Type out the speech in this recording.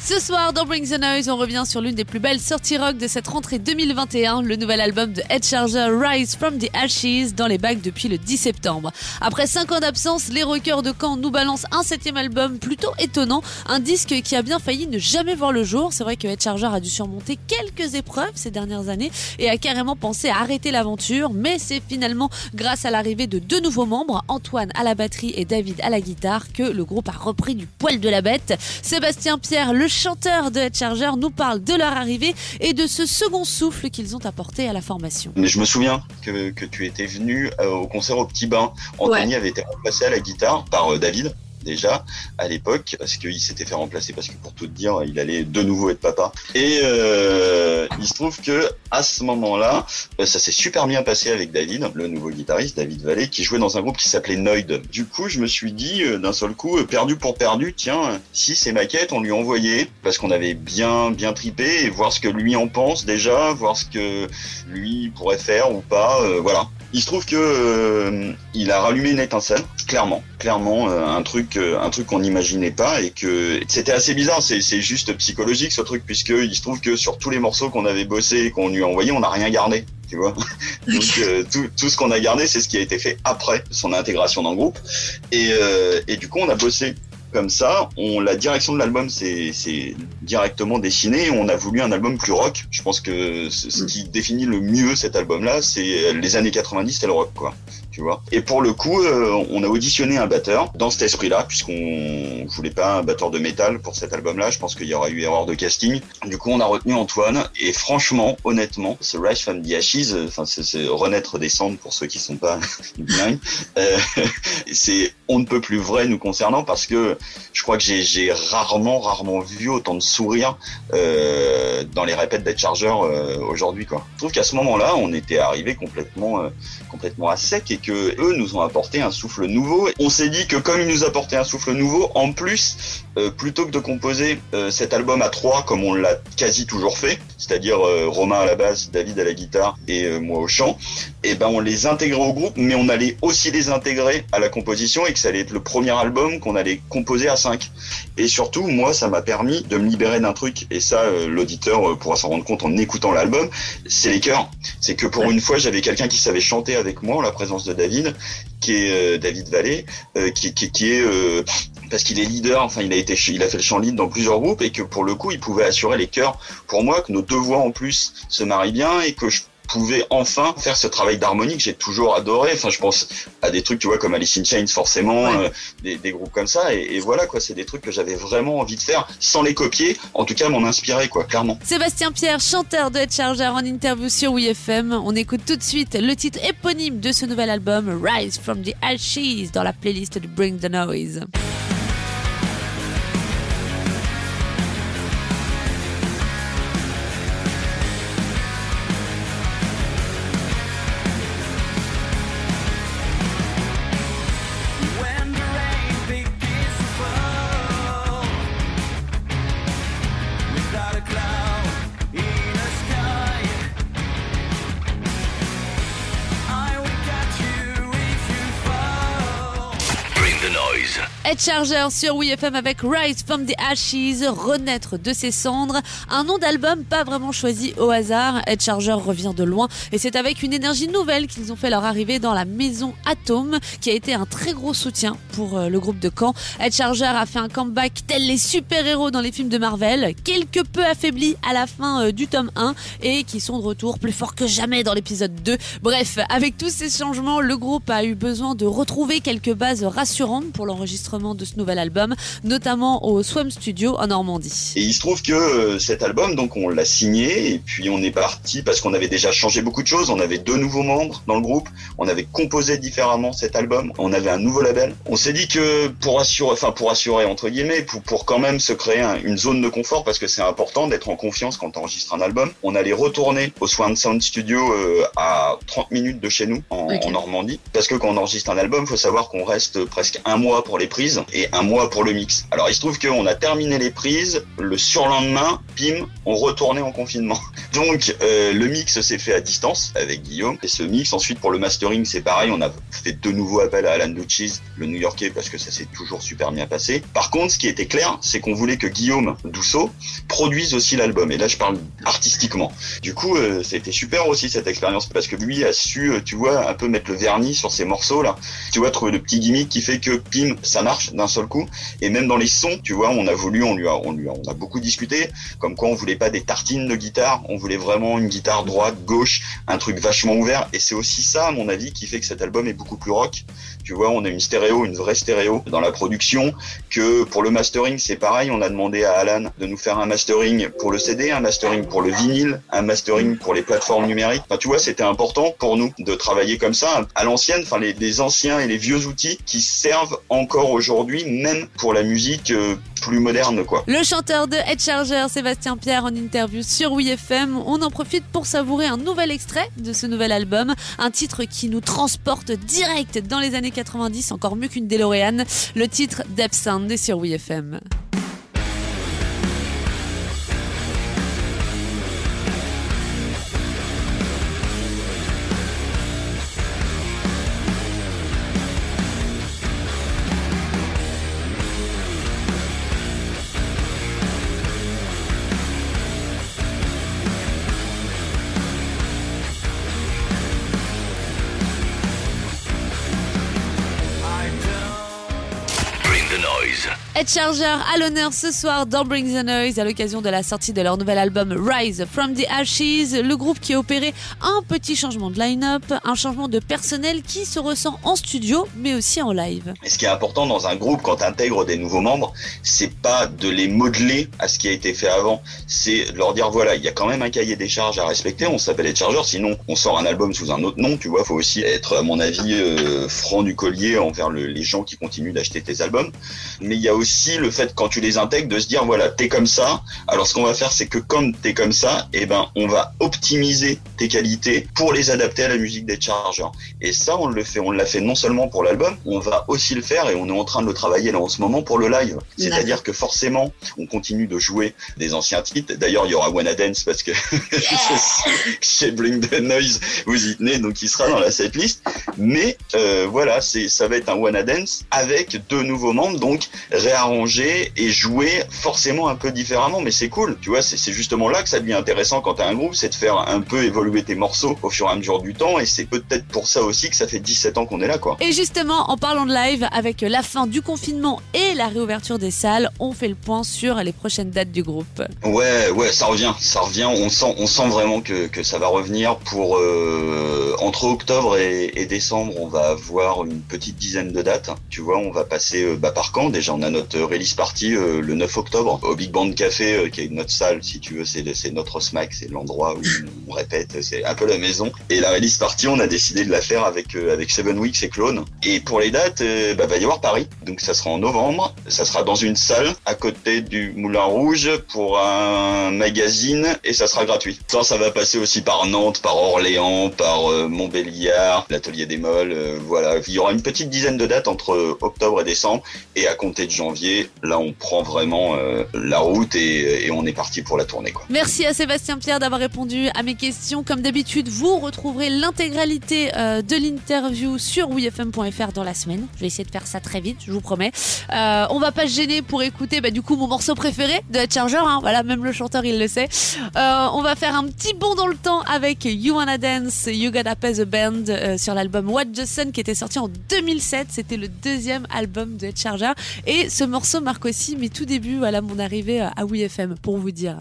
Ce soir, dans Bring the Noise, on revient sur l'une des plus belles sorties rock de cette rentrée 2021, le nouvel album de Head Charger Rise from the Ashes dans les bacs depuis le 10 septembre. Après 5 ans d'absence, les rockers de Caen nous balancent un septième album plutôt étonnant, un disque qui a bien failli ne jamais voir le jour. C'est vrai que Head Charger a dû surmonter quelques épreuves ces dernières années et a carrément pensé à arrêter l'aventure, mais c'est finalement grâce à l'arrivée de deux nouveaux membres, Antoine à la batterie et David à la guitare, que le groupe a repris du poil de la bête. Sébastien Pierre, le chanteur de Head Charger, nous parle de leur arrivée et de ce second souffle qu'ils ont apporté à la formation. Mais je me souviens que, que tu étais venu euh, au concert au Petit Bain. Anthony avait été remplacé à la guitare par euh, David déjà à l'époque parce qu'il s'était fait remplacer parce que pour tout dire il allait de nouveau être papa. Et euh, il se trouve que à ce moment-là euh, ça s'est super bien passé avec David le nouveau guitariste David Vallée qui jouait dans un groupe qui s'appelait Noid. Du coup je me suis dit euh, d'un seul coup euh, perdu pour perdu tiens si ces maquettes on lui envoyait. Parce qu'on avait bien bien tripé et voir ce que lui en pense déjà voir ce que lui pourrait faire ou pas voilà. Il se trouve que il a rallumé une clairement, clairement euh, un truc, euh, un truc qu'on n'imaginait pas et que c'était assez bizarre. C'est, c'est juste psychologique ce truc puisque il se trouve que sur tous les morceaux qu'on avait bossé et qu'on lui a envoyé, on n'a rien gardé. Tu vois, donc euh, tout, tout ce qu'on a gardé, c'est ce qui a été fait après son intégration dans le groupe. Et, euh, et du coup, on a bossé comme ça. On, la direction de l'album, c'est, directement dessiné. On a voulu un album plus rock. Je pense que ce, ce qui définit le mieux cet album-là, c'est les années 90, c'était le rock, quoi. Et pour le coup, euh, on a auditionné un batteur dans cet esprit-là, puisqu'on voulait pas un batteur de métal pour cet album-là. Je pense qu'il y aurait eu erreur de casting. Du coup, on a retenu Antoine. Et franchement, honnêtement, ce Rise from the Ashes, euh, enfin, c'est, renaître des cendres pour ceux qui sont pas bilingues. Euh, c'est on ne peut plus vrai nous concernant parce que je crois que j'ai, rarement, rarement vu autant de sourires euh, dans les répètes d'être chargeurs euh, aujourd'hui quoi. Je trouve qu'à ce moment-là, on était arrivé complètement, euh, complètement à sec et que eux nous ont apporté un souffle nouveau. On s'est dit que comme ils nous apportaient un souffle nouveau, en plus, euh, plutôt que de composer euh, cet album à trois comme on l'a quasi toujours fait, c'est-à-dire euh, Romain à la basse, David à la guitare et euh, moi au chant, et ben on les intégrait au groupe, mais on allait aussi les intégrer à la composition et que ça allait être le premier album qu'on allait composer à 5. Et surtout, moi, ça m'a permis de me libérer d'un truc, et ça, euh, l'auditeur pourra s'en rendre compte en écoutant l'album, c'est les chœurs. C'est que pour une fois, j'avais quelqu'un qui savait chanter avec moi en la présence de David, qui est David Vallée, qui, qui, qui est parce qu'il est leader, enfin il a été, il a fait le chant lead dans plusieurs groupes et que pour le coup il pouvait assurer les chœurs pour moi, que nos deux voix en plus se marient bien et que je pouvais enfin faire ce travail d'harmonie que j'ai toujours adoré. Enfin, je pense à des trucs, tu vois, comme Alice in Chains, forcément, Ouais. euh, des, des groupes comme ça. Et, et voilà, quoi, c'est des trucs que j'avais vraiment envie de faire sans les copier. En tout cas, m'en inspirer, quoi, clairement. Sébastien Pierre, chanteur de Head Charger en interview sur WeFM. On écoute tout de suite le titre éponyme de ce nouvel album, Rise from the Ashes, dans la playlist de Bring the Noise. Head Charger sur WeFM avec Rise from the Ashes, renaître de ses cendres. Un nom d'album pas vraiment choisi au hasard. Head Charger revient de loin et c'est avec une énergie nouvelle qu'ils ont fait leur arrivée dans la maison Atome, qui a été un très gros soutien pour euh, le groupe de Caen. Head Charger a fait un comeback tel les super-héros dans les films de Marvel, quelque peu affaiblis à la fin euh, du tome 1 et qui sont de retour plus forts que jamais dans l'épisode 2. Bref, avec tous ces changements, le groupe a eu besoin de retrouver quelques bases rassurantes pour l'enregistrement de ce nouvel album, notamment au Swam Studio en Normandie. Et il se trouve que euh, cet album, donc on l'a signé et puis on est parti parce qu'on avait déjà changé beaucoup de choses. On avait deux nouveaux membres dans le groupe. On avait composé différemment cet album. On avait un nouveau label. On s'est dit que pour assurer, enfin pour assurer entre guillemets, pour, pour quand même se créer un- une zone de confort parce que c'est important d'être en confiance quand on enregistre un album. On allait retourner au Swan Sound Studio euh, à 30 minutes de chez nous en, Normandie parce que quand on enregistre un album, faut savoir qu'on reste presque un mois pour les prises et un mois pour le mix. Alors il se trouve qu'on a terminé les prises, le surlendemain, pim, on retournait en confinement. Donc euh, le mix s'est fait à distance avec Guillaume et ce mix ensuite pour le mastering c'est pareil, on a fait de nouveaux appels à Alan Duchis, le New-Yorkais parce que ça s'est toujours super bien passé. Par contre ce qui était clair c'est qu'on voulait que Guillaume Dousseau produise aussi l'album et là je parle artistiquement. Du coup euh, c'était super aussi cette expérience parce que lui a su euh, tu vois un peu mettre le vernis sur ces morceaux là. Tu vois trouver le petit gimmick qui fait que pim ça marche d'un seul coup et même dans les sons tu vois on a voulu on lui a on lui a, on a beaucoup discuté comme quoi on voulait pas des tartines de guitare, on voulait vraiment une guitare droite, gauche, un truc vachement ouvert. Et c'est aussi ça, à mon avis, qui fait que cet album est beaucoup plus rock. Tu vois, on a une stéréo, une vraie stéréo dans la production. Que pour le mastering, c'est pareil. On a demandé à Alan de nous faire un mastering pour le CD, un mastering pour le vinyle, un mastering pour les plateformes numériques. Enfin, tu vois, c'était important pour nous de travailler comme ça à l'ancienne. Enfin, les, les anciens et les vieux outils qui servent encore aujourd'hui, même pour la musique euh, plus moderne, quoi. Le chanteur de Head Charger, Sébastien Pierre, en interview sur WeFM. On en profite pour savourer un nouvel extrait de ce nouvel album. Un titre qui nous transporte direct dans les années 90, encore mieux qu'une DeLorean. Le titre est sur WeFM. Head Charger à l'honneur ce soir dans Bring the Noise à l'occasion de la sortie de leur nouvel album Rise from the Ashes. Le groupe qui a opéré un petit changement de line-up, un changement de personnel qui se ressent en studio mais aussi en live. Et ce qui est important dans un groupe quand tu intègres des nouveaux membres, c'est pas de les modeler à ce qui a été fait avant, c'est de leur dire voilà, il y a quand même un cahier des charges à respecter, on s'appelle les chargeurs, sinon on sort un album sous un autre nom, tu vois, faut aussi être à mon avis euh, franc du collier envers le- les gens qui continuent d'acheter tes albums. Mais il y a aussi le fait quand tu les intègres de se dire voilà, t'es comme ça, alors ce qu'on va faire c'est que comme t'es comme ça, eh ben on va optimiser tes qualités pour les adapter à la musique des chargeurs. Et ça, on le fait, on l'a fait non seulement pour l'album, on va aussi le faire et on est en train de le travailler là en ce moment pour le live. C'est-à-dire que forcément, on continue de jouer des anciens titres. D'ailleurs, il y aura Wanna Dance parce que chez Bring the Noise, vous y tenez, donc il sera dans la setlist. Mais euh, voilà, c'est ça va être un Wanna Dance avec deux nouveaux membres, donc réarrangé et joué forcément un peu différemment. Mais c'est cool, tu vois, c'est justement là que ça devient intéressant quand t'as un groupe, c'est de faire un peu évoluer tes morceaux au fur et à mesure du temps. Et c'est peut-être pour ça aussi que ça fait 17 ans qu'on est là, quoi. Et justement, en parlant de live, avec la fin du confinement et la réouverture des salles, on fait le point sur les prochaines dates du groupe. Ouais, ouais, ça revient, ça revient. On sent, on sent vraiment que, que ça va revenir pour euh, entre octobre et, et décembre. On va avoir une petite dizaine de dates. Tu vois, on va passer euh, bah, par quand Déjà, on a notre release party euh, le 9 octobre au Big Band Café, euh, qui est notre salle, si tu veux. C'est notre smack, c'est l'endroit où on répète. C'est un peu la maison. Et la release party, on a décidé de la faire avec euh, avec Seven Weeks et Clone. Et pour les dates, euh, bah, va y avoir Paris. Donc ça sera en novembre. Ça sera dans une salle à côté du Moulin Rouge pour un magazine et ça sera gratuit. Ça, ça va passer aussi par Nantes, par Orléans, par euh, Montbéliard, l'Atelier des Molles. euh, voilà, il y aura une petite dizaine de dates entre euh, octobre et décembre. Et à compter de janvier, là, on prend vraiment euh, la route et, on est parti pour la tournée. Quoi. Merci à Sébastien Pierre d'avoir répondu à mes questions. Comme d'habitude, vous retrouverez l'intégralité euh, de l'interview sur wefm.fr dans la semaine. Je vais essayer de faire ça très vite, je vous promets. Euh, on va pas se gêner pour écouter bah, du coup mon morceau préféré de Charger. hein. Voilà, même le chanteur il le sait. On va faire un petit bond dans le temps avec You Wanna Dance, You Gotta Pay the Band sur l'album What the Sun qui était sorti en 2007. C'était le deuxième album de Charger. Et ce morceau marque aussi mes tout débuts, voilà mon arrivée à WeFM pour vous dire.